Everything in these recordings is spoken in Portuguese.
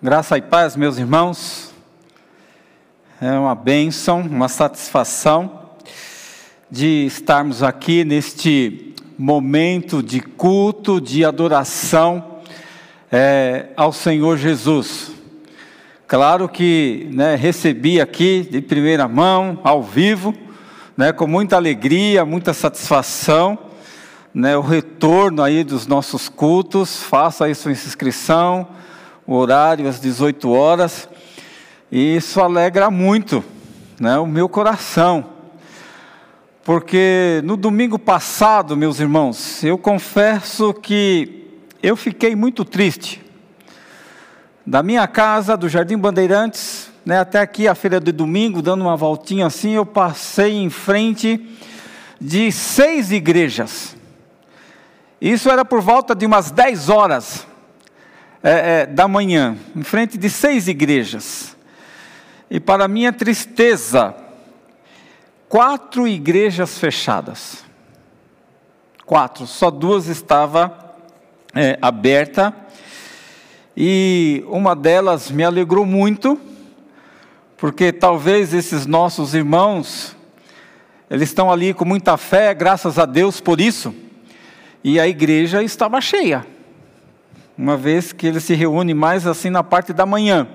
Graça e paz, meus irmãos. É uma bênção, uma satisfação de estarmos aqui neste momento de culto, de adoração é, ao Senhor Jesus. Claro que né, recebi aqui de primeira mão, ao vivo, né, com muita alegria, muita satisfação, né, o retorno aí dos nossos cultos. Faça aí sua inscrição o horário às 18 horas, e isso alegra muito né, o meu coração. Porque no domingo passado, meus irmãos, eu confesso que eu fiquei muito triste. Da minha casa, do Jardim Bandeirantes, né, até aqui a feira de domingo, dando uma voltinha assim, eu passei em frente de seis igrejas. Isso era por volta de umas 10 horas é, é, da manhã, em frente de seis igrejas. E para minha tristeza, quatro igrejas fechadas. Quatro, só duas estava é, aberta. E uma delas me alegrou muito, porque talvez esses nossos irmãos, eles estão ali com muita fé, graças a Deus por isso. E a igreja estava cheia uma vez que ele se reúne mais assim na parte da manhã.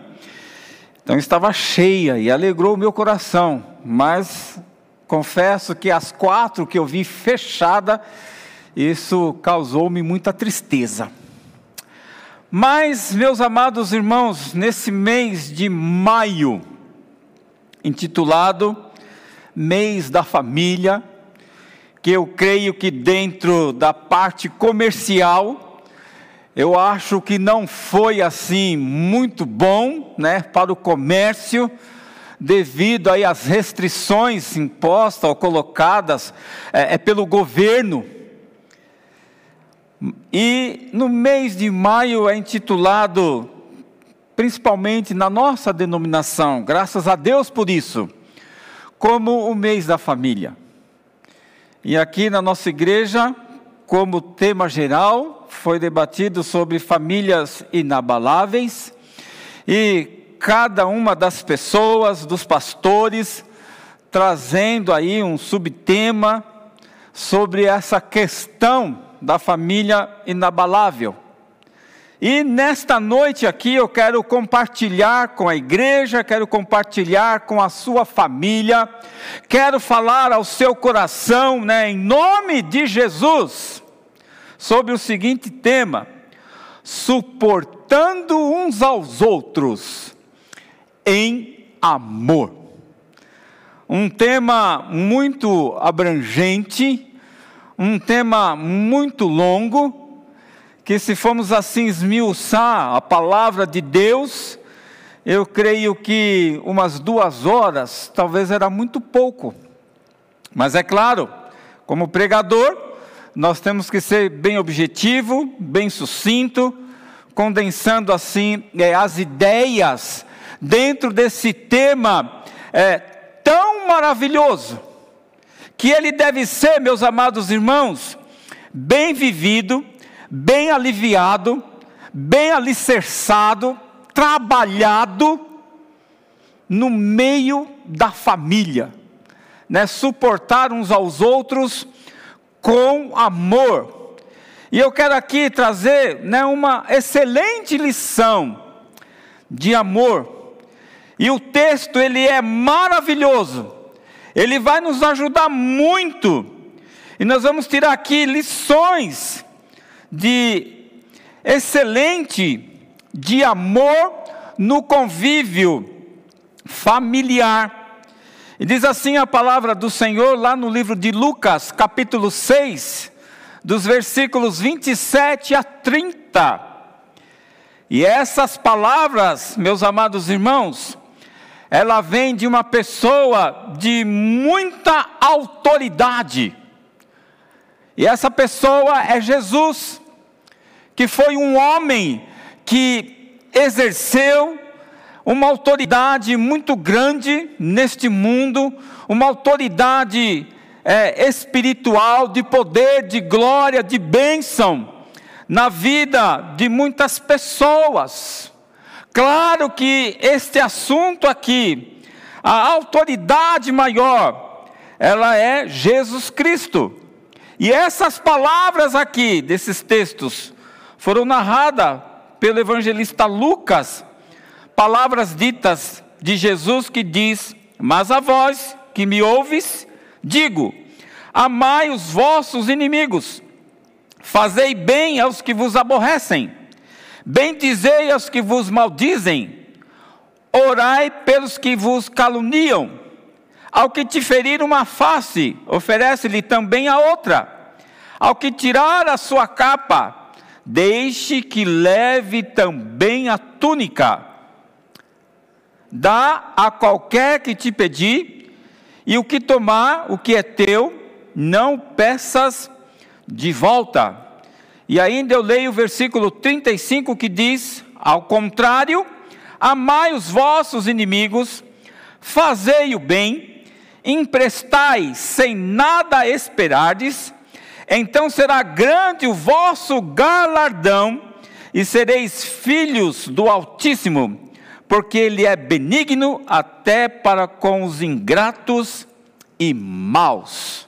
Então estava cheia e alegrou o meu coração, mas confesso que as quatro que eu vi fechada, isso causou-me muita tristeza. Mas, meus amados irmãos, nesse mês de maio, intitulado Mês da Família, que eu creio que dentro da parte comercial, eu acho que não foi assim muito bom, né, para o comércio, devido aí às restrições impostas ou colocadas é, é pelo governo. E no mês de maio é intitulado, principalmente na nossa denominação, graças a Deus por isso, como o mês da família. E aqui na nossa igreja, como tema geral, foi debatido sobre famílias inabaláveis e cada uma das pessoas, dos pastores, trazendo aí um subtema sobre essa questão da família inabalável. E nesta noite aqui eu quero compartilhar com a igreja, quero compartilhar com a sua família, quero falar ao seu coração, né, em nome de Jesus sobre o seguinte tema: suportando uns aos outros em amor. Um tema muito abrangente, um tema muito longo, que se formos assim esmiuçar a palavra de Deus, eu creio que umas duas horas talvez era muito pouco. Mas é claro, como pregador, nós temos que ser bem objetivo, bem sucinto, condensando assim é, as ideias dentro desse tema é, tão maravilhoso, que ele deve ser, meus amados irmãos, bem vivido, bem aliviado, bem alicerçado, trabalhado no meio da família, né? suportar uns aos outros com amor. E eu quero aqui trazer né, uma excelente lição de amor. E o texto ele é maravilhoso. Ele vai nos ajudar muito. E nós vamos tirar aqui lições de excelente de amor no convívio familiar. E diz assim a palavra do Senhor lá no livro de Lucas, capítulo 6, dos versículos 27 a 30. E essas palavras, meus amados irmãos, ela vem de uma pessoa de muita autoridade. E essa pessoa é Jesus, que foi um homem que exerceu uma autoridade muito grande neste mundo, uma autoridade é, espiritual, de poder, de glória, de bênção na vida de muitas pessoas. Claro que este assunto aqui, a autoridade maior, ela é Jesus Cristo. E essas palavras aqui, desses textos, foram narradas pelo evangelista Lucas, palavras ditas de Jesus que diz: Mas a vós que me ouves, digo: amai os vossos inimigos, fazei bem aos que vos aborrecem, bendizei aos que vos maldizem, orai pelos que vos caluniam. Ao que te ferir uma face, oferece-lhe também a outra. Ao que tirar a sua capa, deixe que leve também a túnica. Dá a qualquer que te pedir, e o que tomar, o que é teu, não peças de volta. E ainda eu leio o versículo 35 que diz: Ao contrário, amai os vossos inimigos, fazei o bem, emprestai sem nada esperardes, então será grande o vosso galardão e sereis filhos do Altíssimo, porque Ele é benigno até para com os ingratos e maus.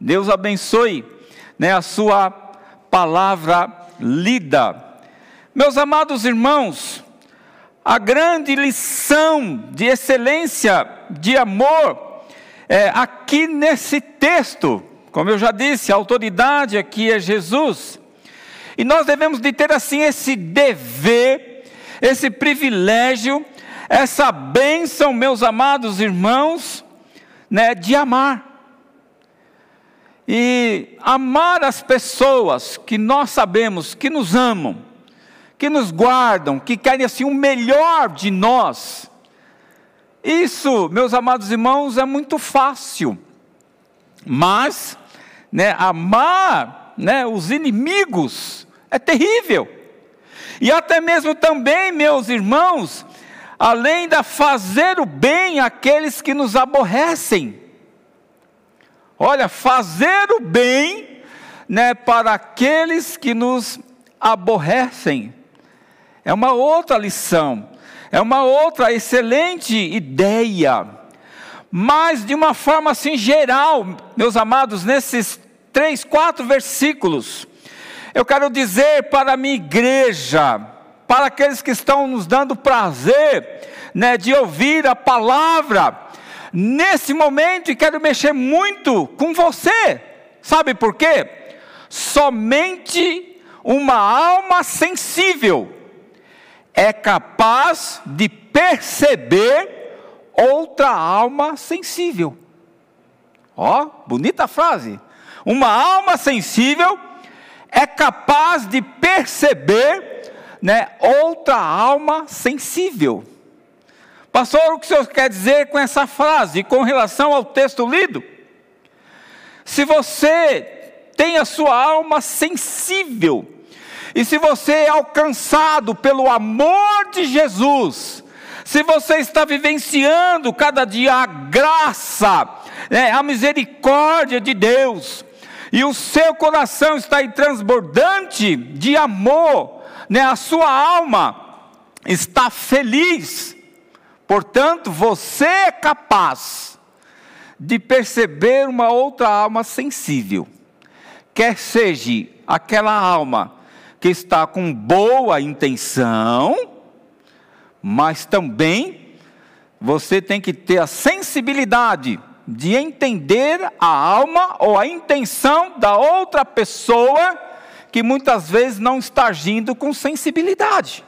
Deus abençoe né, a sua palavra lida. Meus amados irmãos, a grande lição de excelência, de amor, é, aqui nesse texto, como eu já disse, a autoridade aqui é Jesus. E nós devemos de ter assim esse dever, esse privilégio, essa bênção, meus amados irmãos, né, de amar. E amar as pessoas que nós sabemos que nos amam, que nos guardam, que querem assim o melhor de nós. Isso, meus amados irmãos, é muito fácil. Mas, né, amar né, os inimigos é terrível. E até mesmo também, meus irmãos, além de fazer o bem àqueles que nos aborrecem. Olha, fazer o bem né, para aqueles que nos aborrecem. É uma outra lição. É uma outra excelente ideia. Mas de uma forma assim geral, meus amados, nesses três, quatro versículos, eu quero dizer para a minha igreja, para aqueles que estão nos dando prazer, né, de ouvir a palavra, nesse momento, e quero mexer muito com você, sabe por quê? Somente uma alma sensível é capaz de perceber outra alma sensível. Ó, bonita frase. Uma alma sensível é capaz de perceber, né, outra alma sensível. Pastor, o que o senhor quer dizer com essa frase, com relação ao texto lido? Se você tem a sua alma sensível, e se você é alcançado pelo amor de Jesus, se você está vivenciando cada dia a graça, né, a misericórdia de Deus, e o seu coração está transbordante de amor, né, a sua alma está feliz, portanto, você é capaz de perceber uma outra alma sensível, quer seja aquela alma que está com boa intenção, mas também você tem que ter a sensibilidade de entender a alma ou a intenção da outra pessoa que muitas vezes não está agindo com sensibilidade.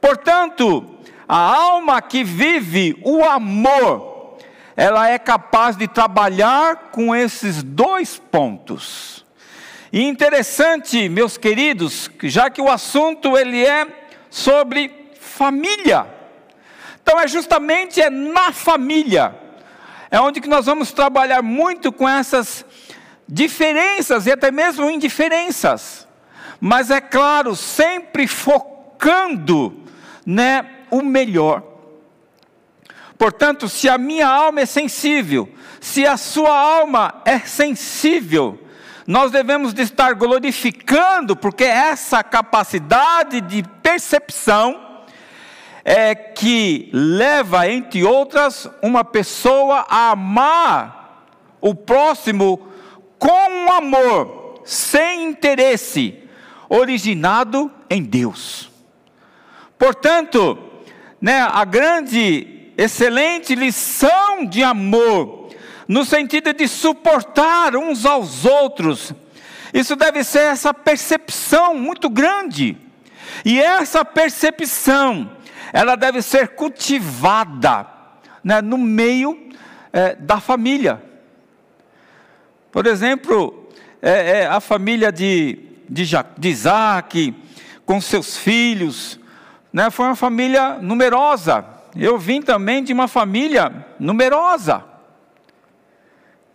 Portanto, a alma que vive o amor, ela é capaz de trabalhar com esses dois pontos. E interessante, meus queridos, já que o assunto ele é sobre família. Então é justamente é na família. É onde que nós vamos trabalhar muito com essas diferenças e até mesmo indiferenças. Mas é claro, sempre focando, né, o melhor. Portanto, se a minha alma é sensível, se a sua alma é sensível, nós devemos de estar glorificando, porque essa capacidade de percepção é que leva, entre outras, uma pessoa a amar o próximo com um amor, sem interesse, originado em Deus. Portanto, né, a grande, excelente lição de amor, no sentido de suportar uns aos outros, isso deve ser essa percepção muito grande. E essa percepção, ela deve ser cultivada né, no meio é, da família. Por exemplo, é, é, a família de, de, de Isaac, com seus filhos, né, foi uma família numerosa. Eu vim também de uma família numerosa.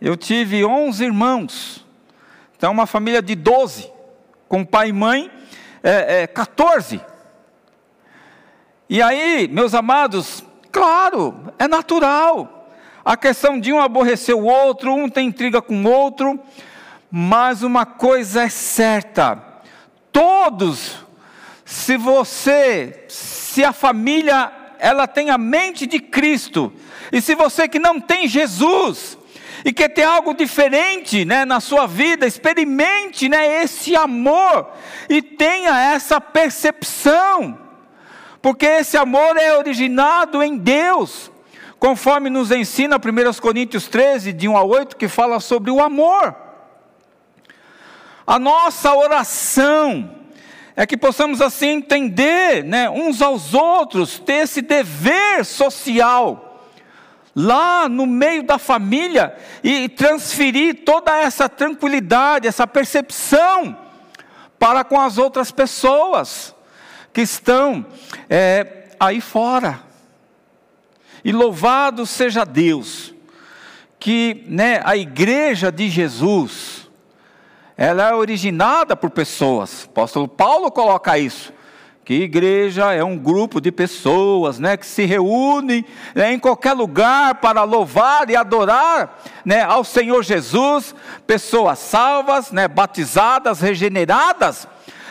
Eu tive 11 irmãos. Então, uma família de 12, com pai e mãe, é, 14. E aí, meus amados, claro, é natural. A questão de um aborrecer o outro, um tem intriga com o outro, mas uma coisa é certa: todos, se você, se a família, ela tem a mente de Cristo, e se você que não tem Jesus, e quer ter algo diferente né, na sua vida, experimente né, esse amor e tenha essa percepção, porque esse amor é originado em Deus, conforme nos ensina 1 Coríntios 13, de 1 a 8, que fala sobre o amor. A nossa oração é que possamos assim entender né, uns aos outros, ter esse dever social lá no meio da família e transferir toda essa tranquilidade, essa percepção para com as outras pessoas que estão é, aí fora. E louvado seja Deus, que né, a igreja de Jesus, ela é originada por pessoas. O apóstolo Paulo coloca isso que igreja é um grupo de pessoas, né, que se reúnem né, em qualquer lugar para louvar e adorar, né, ao Senhor Jesus, pessoas salvas, né, batizadas, regeneradas,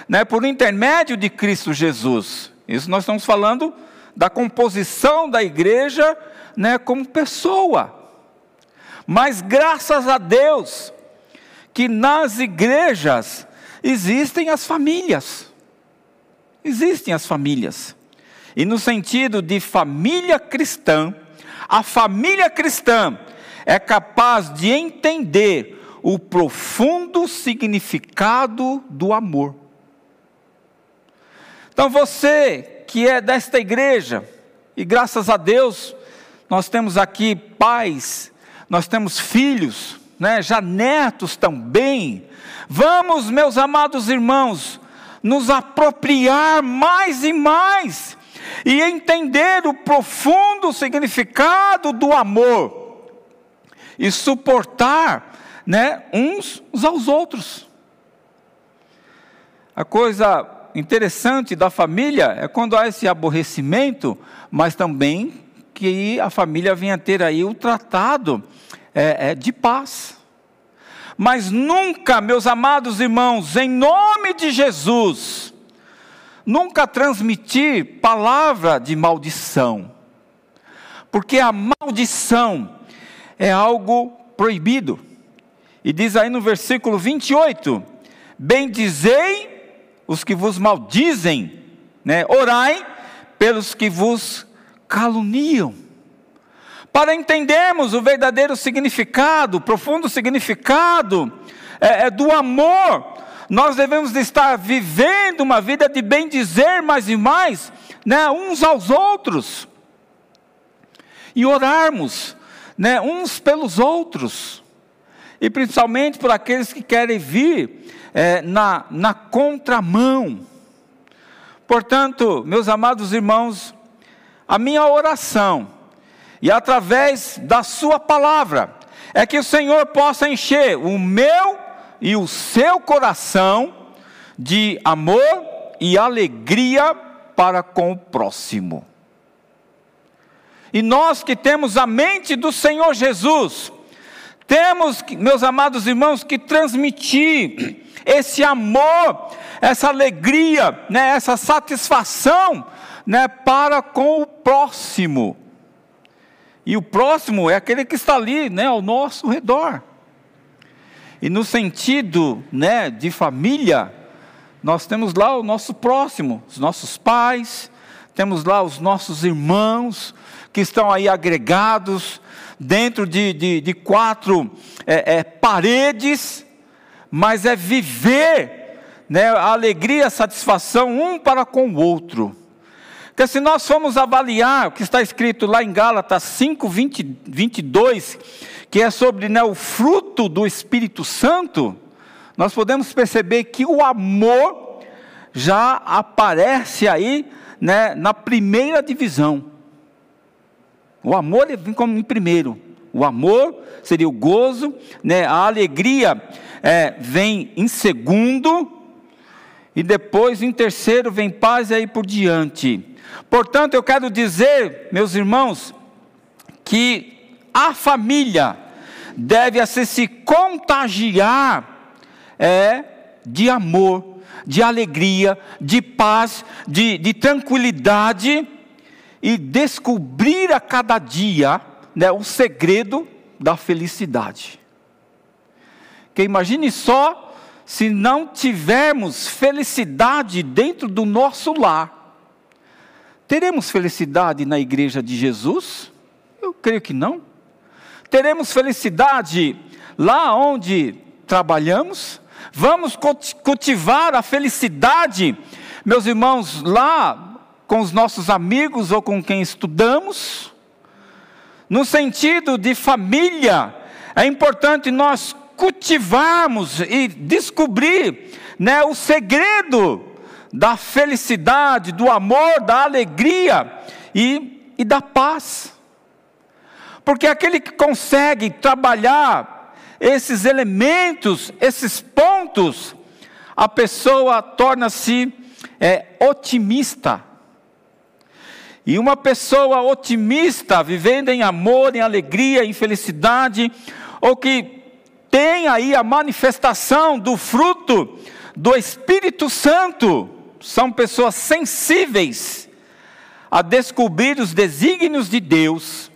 né, por intermédio de Cristo Jesus. Isso nós estamos falando da composição da igreja, né, como pessoa. Mas graças a Deus que nas igrejas existem as famílias. Existem as famílias. E no sentido de família cristã, a família cristã é capaz de entender o profundo significado do amor. Então você que é desta igreja, e graças a Deus, nós temos aqui pais, nós temos filhos, né, já netos também. Vamos, meus amados irmãos, nos apropriar mais e mais e entender o profundo significado do amor e suportar, né, uns aos outros. A coisa interessante da família é quando há esse aborrecimento, mas também que a família venha ter aí o tratado é, é, de paz. Mas nunca, meus amados irmãos, em nome de Jesus, nunca transmitir palavra de maldição, porque a maldição é algo proibido. E diz aí no versículo 28: Bendizei os que vos maldizem, né? orai pelos que vos caluniam. Para entendermos o verdadeiro significado, o profundo significado é, é, do amor, nós devemos estar vivendo uma vida de bem dizer mais e mais, né, uns aos outros, e orarmos, né, uns pelos outros, e principalmente por aqueles que querem vir é, na, na contramão. Portanto, meus amados irmãos, a minha oração, e através da Sua palavra, é que o Senhor possa encher o meu e o seu coração de amor e alegria para com o próximo. E nós que temos a mente do Senhor Jesus, temos, meus amados irmãos, que transmitir esse amor, essa alegria, né, essa satisfação né, para com o próximo. E o próximo é aquele que está ali, né, ao nosso redor. E no sentido, né, de família, nós temos lá o nosso próximo, os nossos pais, temos lá os nossos irmãos que estão aí agregados dentro de, de, de quatro é, é, paredes, mas é viver né, a alegria, a satisfação um para com o outro. Porque se nós formos avaliar o que está escrito lá em Gálatas 5, 20, 22, que é sobre né, o fruto do Espírito Santo, nós podemos perceber que o amor já aparece aí né, na primeira divisão. O amor vem como em primeiro. O amor seria o gozo, né, a alegria é, vem em segundo, e depois em terceiro vem paz e aí por diante. Portanto, eu quero dizer, meus irmãos, que a família deve assim, se contagiar é, de amor, de alegria, de paz, de, de tranquilidade e descobrir a cada dia né, o segredo da felicidade. Que imagine só se não tivermos felicidade dentro do nosso lar. Teremos felicidade na igreja de Jesus? Eu creio que não. Teremos felicidade lá onde trabalhamos? Vamos cultivar a felicidade, meus irmãos, lá com os nossos amigos ou com quem estudamos. No sentido de família, é importante nós cultivarmos e descobrir né, o segredo da felicidade, do amor, da alegria e, e da paz. Porque aquele que consegue trabalhar esses elementos, esses pontos, a pessoa torna-se é, otimista. E uma pessoa otimista, vivendo em amor, em alegria, em felicidade, ou que tem aí a manifestação do fruto do Espírito Santo, são pessoas sensíveis a descobrir os desígnios de Deus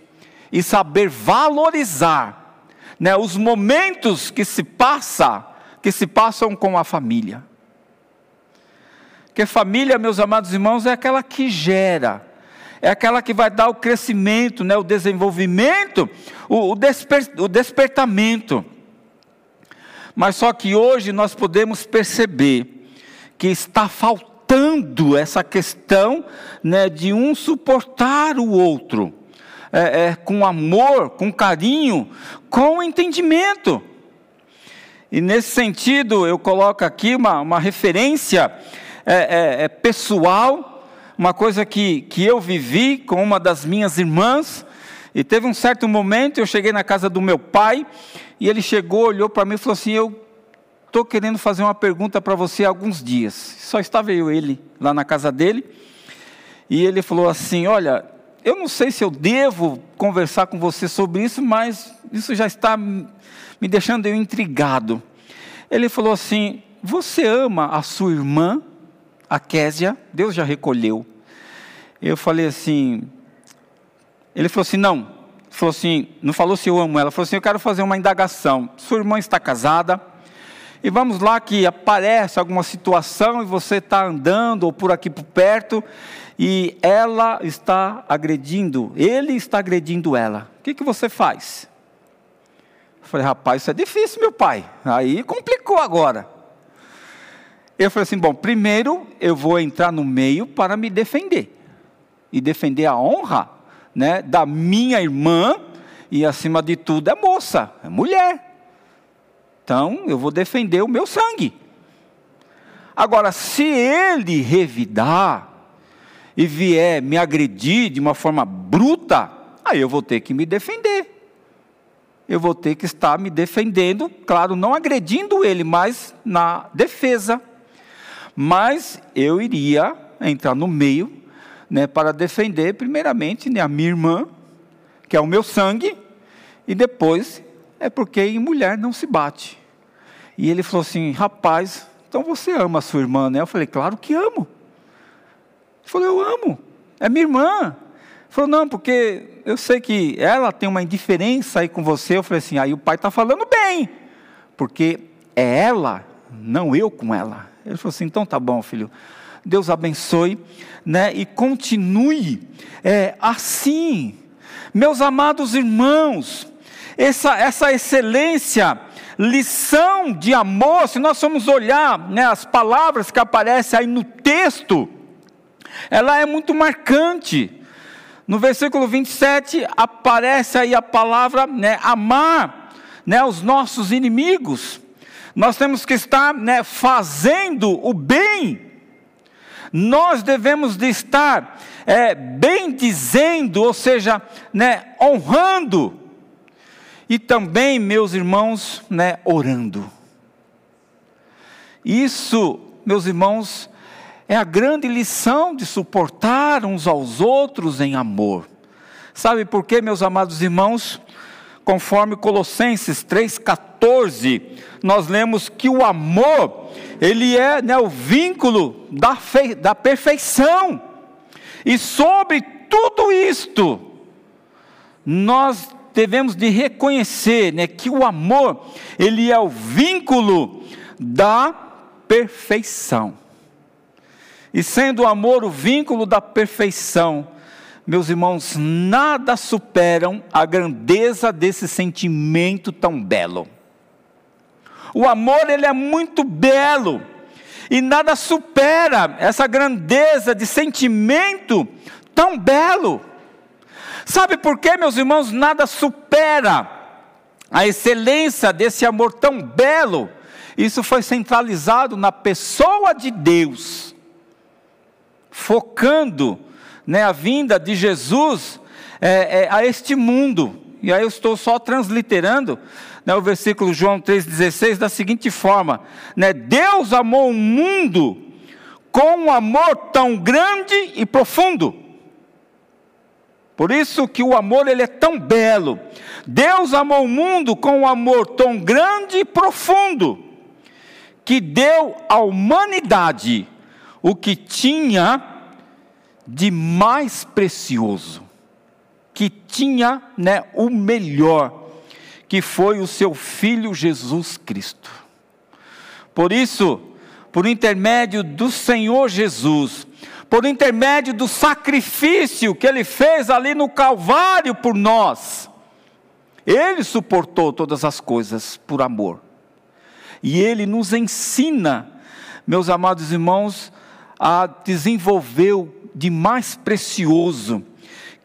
e saber valorizar né, os momentos que se passa, que se passam com a família. Porque família, meus amados irmãos, é aquela que gera, é aquela que vai dar o crescimento, né, o desenvolvimento, o, o, desper, o despertamento. Mas só que hoje nós podemos perceber que está faltando essa questão né, de um suportar o outro é, é, com amor, com carinho, com entendimento. E nesse sentido, eu coloco aqui uma, uma referência é, é, é, pessoal, uma coisa que, que eu vivi com uma das minhas irmãs. E teve um certo momento, eu cheguei na casa do meu pai, e ele chegou, olhou para mim e falou assim: Eu estou querendo fazer uma pergunta para você há alguns dias. Só estava eu ele lá na casa dele. E ele falou assim: Olha, eu não sei se eu devo conversar com você sobre isso, mas isso já está me deixando eu intrigado. Ele falou assim: Você ama a sua irmã, a Késia? Deus já recolheu. Eu falei assim. Ele falou assim: Não. Falou assim: Não falou se eu amo ela. Falou assim: Eu quero fazer uma indagação. Sua irmã está casada? E vamos lá que aparece alguma situação e você está andando ou por aqui por perto e ela está agredindo, ele está agredindo ela. O que, que você faz? Eu falei, rapaz, isso é difícil, meu pai. Aí complicou agora. Eu falei assim: bom, primeiro eu vou entrar no meio para me defender. E defender a honra né, da minha irmã, e acima de tudo é moça, é mulher. Então eu vou defender o meu sangue. Agora, se ele revidar, e vier me agredir de uma forma bruta, aí eu vou ter que me defender. Eu vou ter que estar me defendendo, claro, não agredindo ele, mas na defesa. Mas eu iria entrar no meio, né, para defender, primeiramente, né, a minha irmã, que é o meu sangue, e depois é porque em mulher não se bate. E ele falou assim: rapaz, então você ama a sua irmã, né? Eu falei: claro que amo. Ele falou: Eu amo. é minha irmã. Falou, não, porque eu sei que ela tem uma indiferença aí com você. Eu falei assim, aí o pai está falando bem, porque é ela, não eu com ela. Ele falou assim, então tá bom, filho. Deus abençoe, né? E continue é, assim, meus amados irmãos. Essa, essa excelência, lição de amor, se nós formos olhar né, as palavras que aparecem aí no texto, ela é muito marcante. No versículo 27 aparece aí a palavra né, amar né, os nossos inimigos. Nós temos que estar né, fazendo o bem. Nós devemos de estar é, bem dizendo, ou seja, né, honrando. E também, meus irmãos, né, orando. Isso, meus irmãos, é a grande lição de suportar uns aos outros em amor. Sabe por quê, meus amados irmãos? Conforme Colossenses 3,14, nós lemos que o amor, ele é né, o vínculo da, da perfeição. E sobre tudo isto, nós devemos de reconhecer né, que o amor, ele é o vínculo da perfeição. E sendo o amor o vínculo da perfeição, meus irmãos, nada superam a grandeza desse sentimento tão belo. O amor, ele é muito belo, e nada supera essa grandeza de sentimento tão belo. Sabe por quê, meus irmãos? Nada supera a excelência desse amor tão belo. Isso foi centralizado na pessoa de Deus focando né, a vinda de Jesus é, é, a este mundo. E aí eu estou só transliterando né, o versículo João 3,16 da seguinte forma: né, Deus amou o mundo com um amor tão grande e profundo. Por isso que o amor ele é tão belo. Deus amou o mundo com um amor tão grande e profundo que deu à humanidade o que tinha de mais precioso, que tinha né, o melhor, que foi o seu Filho Jesus Cristo. Por isso, por intermédio do Senhor Jesus, por intermédio do sacrifício que ele fez ali no Calvário por nós, ele suportou todas as coisas por amor. E ele nos ensina, meus amados irmãos, a desenvolver o de mais precioso,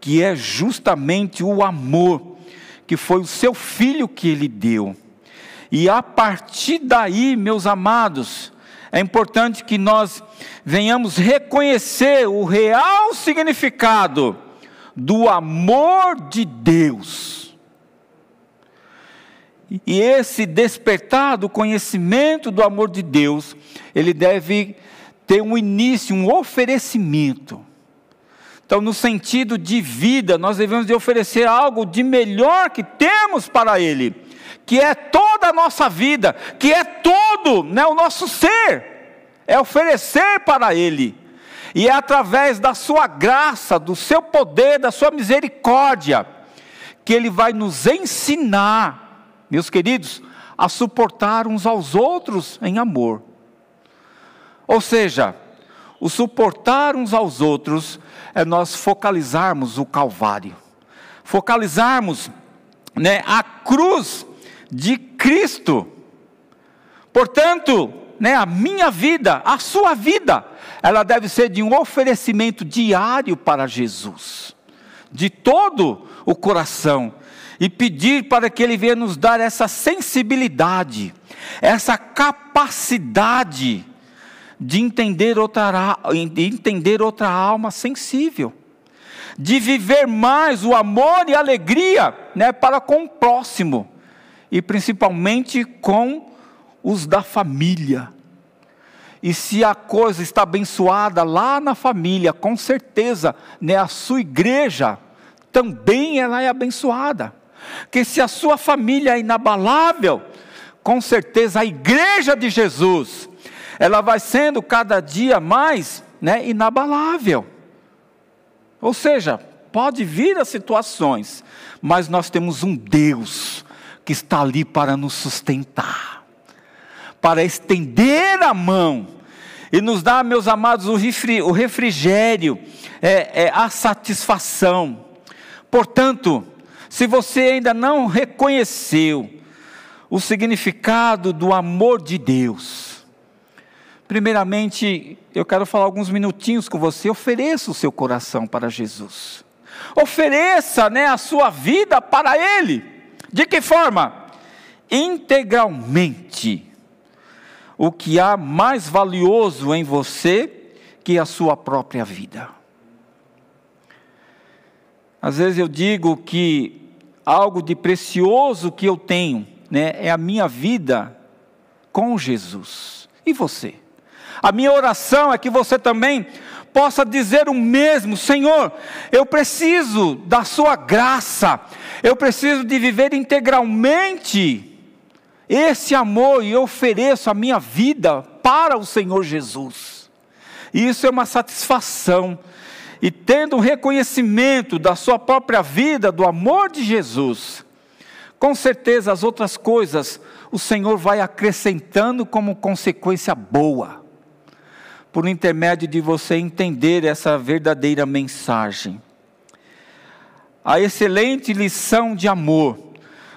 que é justamente o amor, que foi o seu filho que ele deu. E a partir daí, meus amados, é importante que nós venhamos reconhecer o real significado do amor de Deus. E esse despertar do conhecimento do amor de Deus, ele deve ter um início, um oferecimento. Então, no sentido de vida, nós devemos de oferecer algo de melhor que temos para Ele, que é toda a nossa vida, que é todo né, o nosso ser, é oferecer para Ele. E é através da Sua graça, do Seu poder, da Sua misericórdia, que Ele vai nos ensinar, meus queridos, a suportar uns aos outros em amor. Ou seja, o suportar uns aos outros é nós focalizarmos o Calvário, focalizarmos né, a cruz de Cristo. Portanto, né, a minha vida, a sua vida, ela deve ser de um oferecimento diário para Jesus, de todo o coração, e pedir para que Ele venha nos dar essa sensibilidade, essa capacidade de entender outra, de entender outra alma sensível, de viver mais o amor e a alegria né, para com o próximo, e principalmente com os da família. E se a coisa está abençoada lá na família, com certeza, né, a sua igreja também ela é abençoada. Que se a sua família é inabalável, com certeza a igreja de Jesus ela vai sendo cada dia mais né, inabalável. Ou seja, pode vir as situações, mas nós temos um Deus que está ali para nos sustentar, para estender a mão e nos dar, meus amados, o refrigério, é, é, a satisfação. Portanto, se você ainda não reconheceu o significado do amor de Deus, primeiramente eu quero falar alguns minutinhos com você. Ofereça o seu coração para Jesus, ofereça né, a sua vida para Ele. De que forma? Integralmente. O que há mais valioso em você que a sua própria vida. Às vezes eu digo que algo de precioso que eu tenho, né, é a minha vida com Jesus. E você? A minha oração é que você também possa dizer o mesmo: Senhor, eu preciso da Sua graça, eu preciso de viver integralmente esse amor e eu ofereço a minha vida para o Senhor Jesus. E isso é uma satisfação e tendo um reconhecimento da sua própria vida, do amor de Jesus, com certeza as outras coisas o Senhor vai acrescentando como consequência boa, por intermédio de você entender essa verdadeira mensagem. A excelente lição de amor,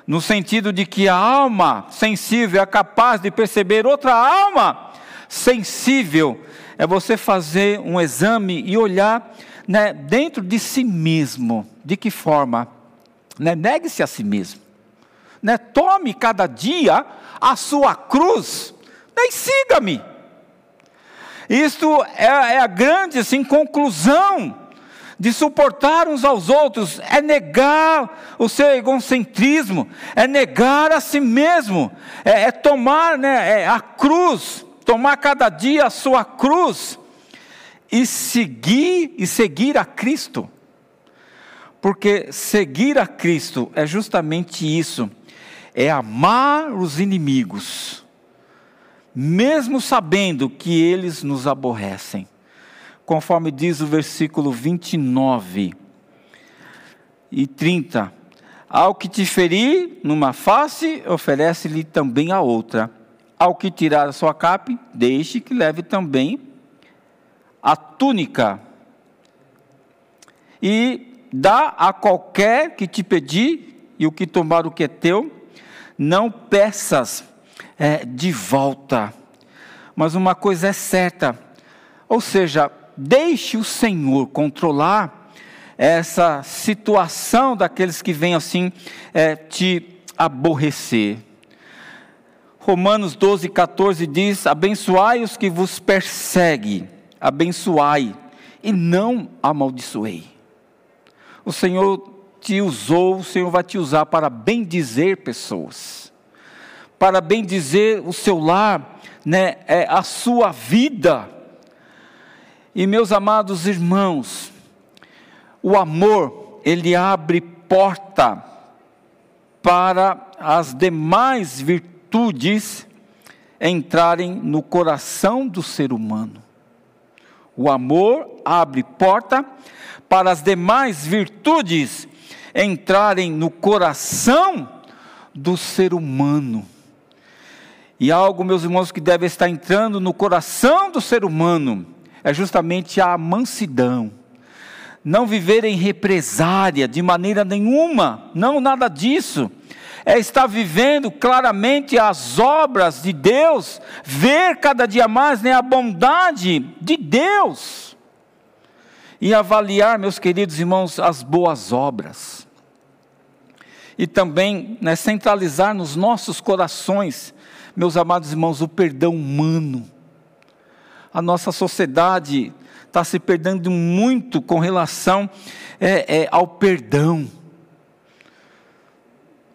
no sentido de que a alma sensível é capaz de perceber outra alma sensível, é você fazer um exame e olhar né, dentro de si mesmo. De que forma? Né, Negue-se a si mesmo. Né, tome cada dia a sua cruz né, e siga-me. Isto é, é a grande assim, conclusão de suportar uns aos outros, é negar o seu egocentrismo, é negar a si mesmo, é, é tomar né, é a cruz, tomar cada dia a sua cruz e seguir e seguir a Cristo. Porque seguir a Cristo é justamente isso, é amar os inimigos, mesmo sabendo que eles nos aborrecem. Conforme diz o versículo 29 e 30. Ao que te ferir numa face, oferece-lhe também a outra. Ao que tirar a sua capa, deixe que leve também a túnica e dá a qualquer que te pedir, e o que tomar o que é teu, não peças é, de volta. Mas uma coisa é certa, ou seja, deixe o Senhor controlar essa situação daqueles que vêm assim é, te aborrecer. Romanos 12, 14 diz: Abençoai os que vos perseguem abençoai e não amaldiçoei. O Senhor te usou, o Senhor vai te usar para bendizer pessoas, para bendizer o seu lar, né, é, a sua vida. E meus amados irmãos, o amor, ele abre porta para as demais virtudes entrarem no coração do ser humano. O amor abre porta para as demais virtudes entrarem no coração do ser humano. E algo, meus irmãos, que deve estar entrando no coração do ser humano é justamente a mansidão. Não viver em represária de maneira nenhuma, não nada disso é estar vivendo claramente as obras de Deus, ver cada dia mais né, a bondade de Deus e avaliar, meus queridos irmãos, as boas obras. E também né, centralizar nos nossos corações, meus amados irmãos, o perdão humano. A nossa sociedade está se perdendo muito com relação é, é, ao perdão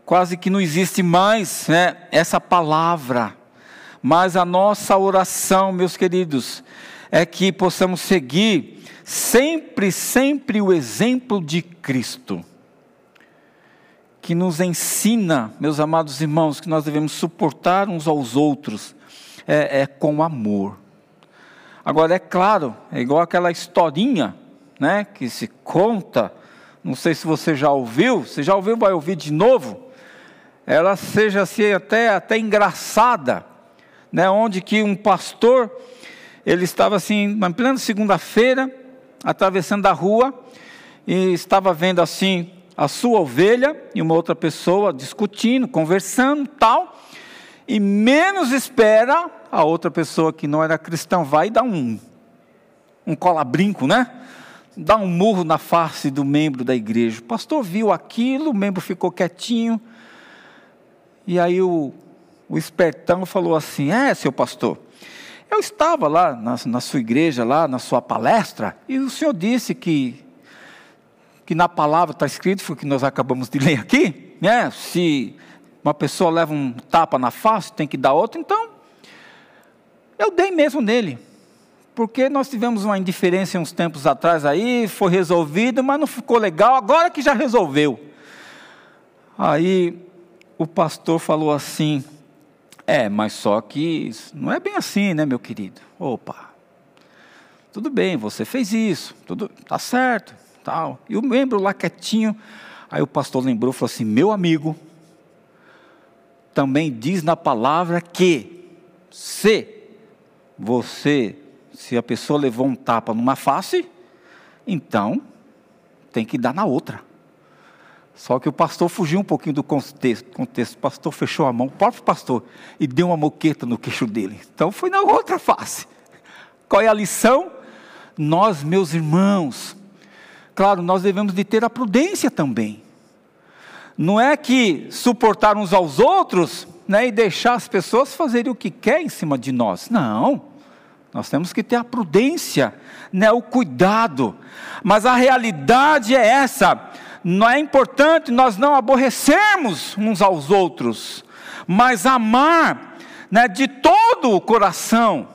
quase que não existe mais né, essa palavra. Mas a nossa oração, meus queridos, é que possamos seguir sempre, sempre o exemplo de Cristo, que nos ensina, meus amados irmãos, que nós devemos suportar uns aos outros é, é com amor. Agora, é claro, é igual aquela historinha né, que se conta, não sei se você já ouviu, se já ouviu, vai ouvir de novo, ela seja assim até, até engraçada, né, onde que um pastor, ele estava assim, na plena segunda-feira, atravessando a rua, e estava vendo assim a sua ovelha e uma outra pessoa discutindo, conversando, tal, e menos espera a outra pessoa que não era cristã vai dar um um cola-brinco, né? Dá um murro na face do membro da igreja. O pastor viu aquilo, o membro ficou quietinho. E aí o, o espertão falou assim: É, seu pastor, eu estava lá na, na sua igreja, lá na sua palestra, e o senhor disse que, que na palavra está escrito, foi o que nós acabamos de ler aqui, né? Se uma pessoa leva um tapa na face, tem que dar outro, então eu dei mesmo nele porque nós tivemos uma indiferença uns tempos atrás aí, foi resolvido, mas não ficou legal, agora que já resolveu. Aí o pastor falou assim: É, mas só que não é bem assim, né, meu querido? Opa, tudo bem, você fez isso, tudo tá certo, tal. E o membro lá quietinho, aí o pastor lembrou, falou assim: Meu amigo, também diz na palavra que se você se a pessoa levou um tapa numa face, então tem que dar na outra. Só que o pastor fugiu um pouquinho do contexto. contexto. O pastor fechou a mão, o próprio pastor, e deu uma moqueta no queixo dele. Então foi na outra face. Qual é a lição? Nós, meus irmãos, claro, nós devemos de ter a prudência também. Não é que suportar uns aos outros né, e deixar as pessoas fazerem o que quer em cima de nós. Não. Nós temos que ter a prudência, né, o cuidado. Mas a realidade é essa. Não é importante nós não aborrecermos uns aos outros, mas amar né, de todo o coração.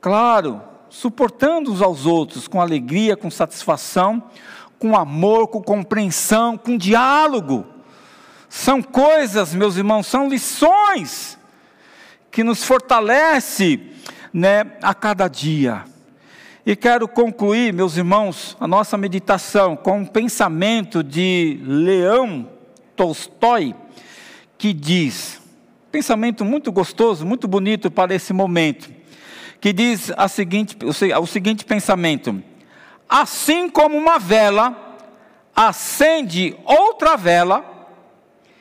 Claro, suportando uns aos outros com alegria, com satisfação, com amor, com compreensão, com diálogo. São coisas, meus irmãos, são lições que nos fortalece né, a cada dia. E quero concluir, meus irmãos, a nossa meditação com um pensamento de Leão Tolstói, que diz, pensamento muito gostoso, muito bonito para esse momento, que diz a seguinte, o seguinte pensamento: assim como uma vela acende outra vela,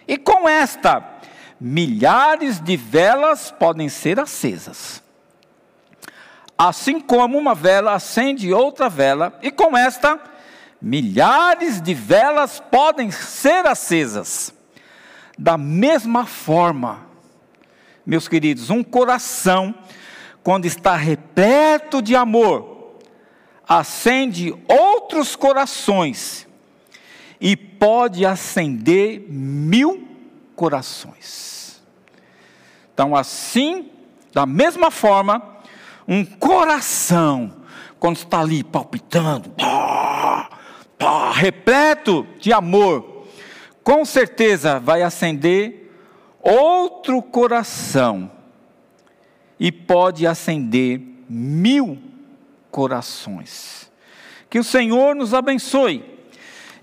e com esta milhares de velas podem ser acesas. Assim como uma vela acende outra vela, e com esta, milhares de velas podem ser acesas. Da mesma forma, meus queridos, um coração, quando está repleto de amor, acende outros corações e pode acender mil corações. Então, assim, da mesma forma, um coração, quando está ali palpitando, pá, pá, repleto de amor, com certeza vai acender outro coração e pode acender mil corações. Que o Senhor nos abençoe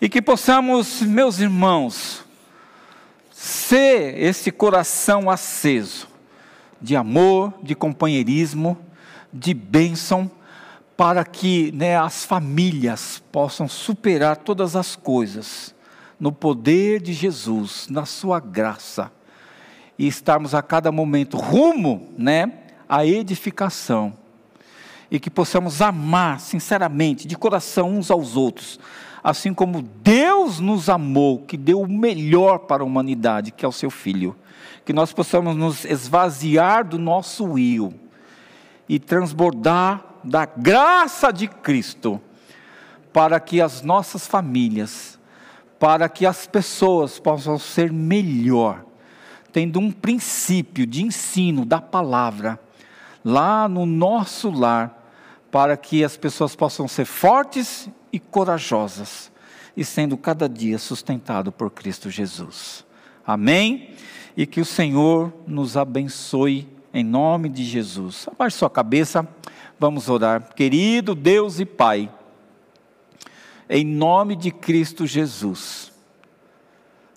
e que possamos, meus irmãos, ser esse coração aceso de amor, de companheirismo, de bênção para que né, as famílias possam superar todas as coisas no poder de Jesus, na sua graça, e estarmos a cada momento rumo né, à edificação, e que possamos amar sinceramente, de coração uns aos outros, assim como Deus nos amou, que deu o melhor para a humanidade, que é o seu Filho. Que nós possamos nos esvaziar do nosso eu e transbordar da graça de Cristo, para que as nossas famílias, para que as pessoas possam ser melhor, tendo um princípio de ensino da palavra lá no nosso lar, para que as pessoas possam ser fortes e corajosas e sendo cada dia sustentado por Cristo Jesus. Amém? E que o Senhor nos abençoe em nome de Jesus. Abaixe sua cabeça, Vamos orar. Querido Deus e Pai, em nome de Cristo Jesus,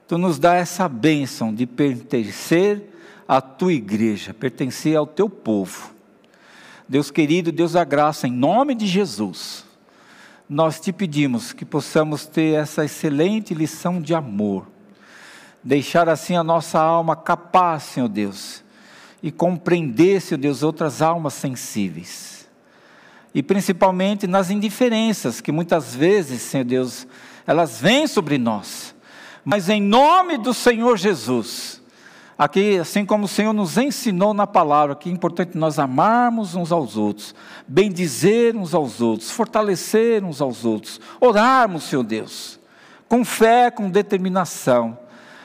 Tu nos dá essa bênção de pertencer à Tua igreja, pertencer ao Teu povo. Deus querido, Deus da graça, em nome de Jesus, nós te pedimos que possamos ter essa excelente lição de amor, deixar assim a nossa alma capaz, Senhor Deus, e compreender, Senhor Deus, outras almas sensíveis e principalmente nas indiferenças que muitas vezes, Senhor Deus, elas vêm sobre nós. Mas em nome do Senhor Jesus, aqui, assim como o Senhor nos ensinou na palavra, que é importante nós amarmos uns aos outros, bendizer uns aos outros, fortalecer uns aos outros, orarmos, Senhor Deus, com fé, com determinação,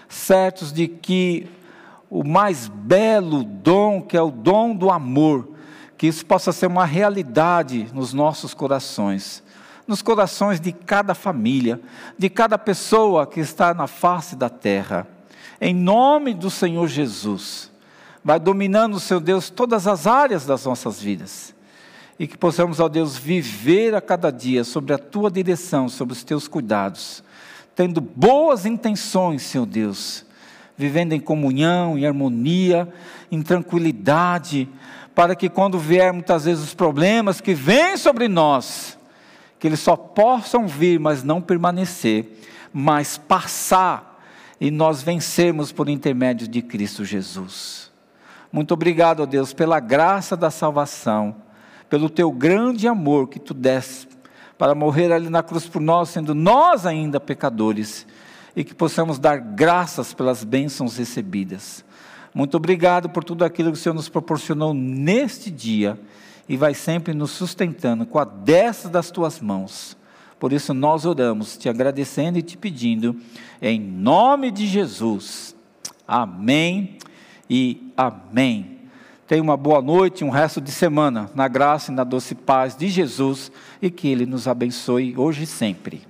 certos de que o mais belo dom, que é o dom do amor, que isso possa ser uma realidade nos nossos corações, nos corações de cada família, de cada pessoa que está na face da terra. Em nome do Senhor Jesus, vai dominando, Seu Deus, todas as áreas das nossas vidas. E que possamos, ó Deus, viver a cada dia sobre a tua direção, sobre os teus cuidados, tendo boas intenções, Senhor Deus, vivendo em comunhão, em harmonia, em tranquilidade, para que quando vier muitas vezes os problemas que vêm sobre nós, que eles só possam vir, mas não permanecer, mas passar e nós vencermos por intermédio de Cristo Jesus. Muito obrigado, ó Deus, pela graça da salvação, pelo teu grande amor que tu deste para morrer ali na cruz por nós, sendo nós ainda pecadores, e que possamos dar graças pelas bênçãos recebidas. Muito obrigado por tudo aquilo que o Senhor nos proporcionou neste dia e vai sempre nos sustentando com a destra das tuas mãos. Por isso nós oramos, te agradecendo e te pedindo, em nome de Jesus. Amém e amém. Tenha uma boa noite, um resto de semana, na graça e na doce paz de Jesus e que Ele nos abençoe hoje e sempre.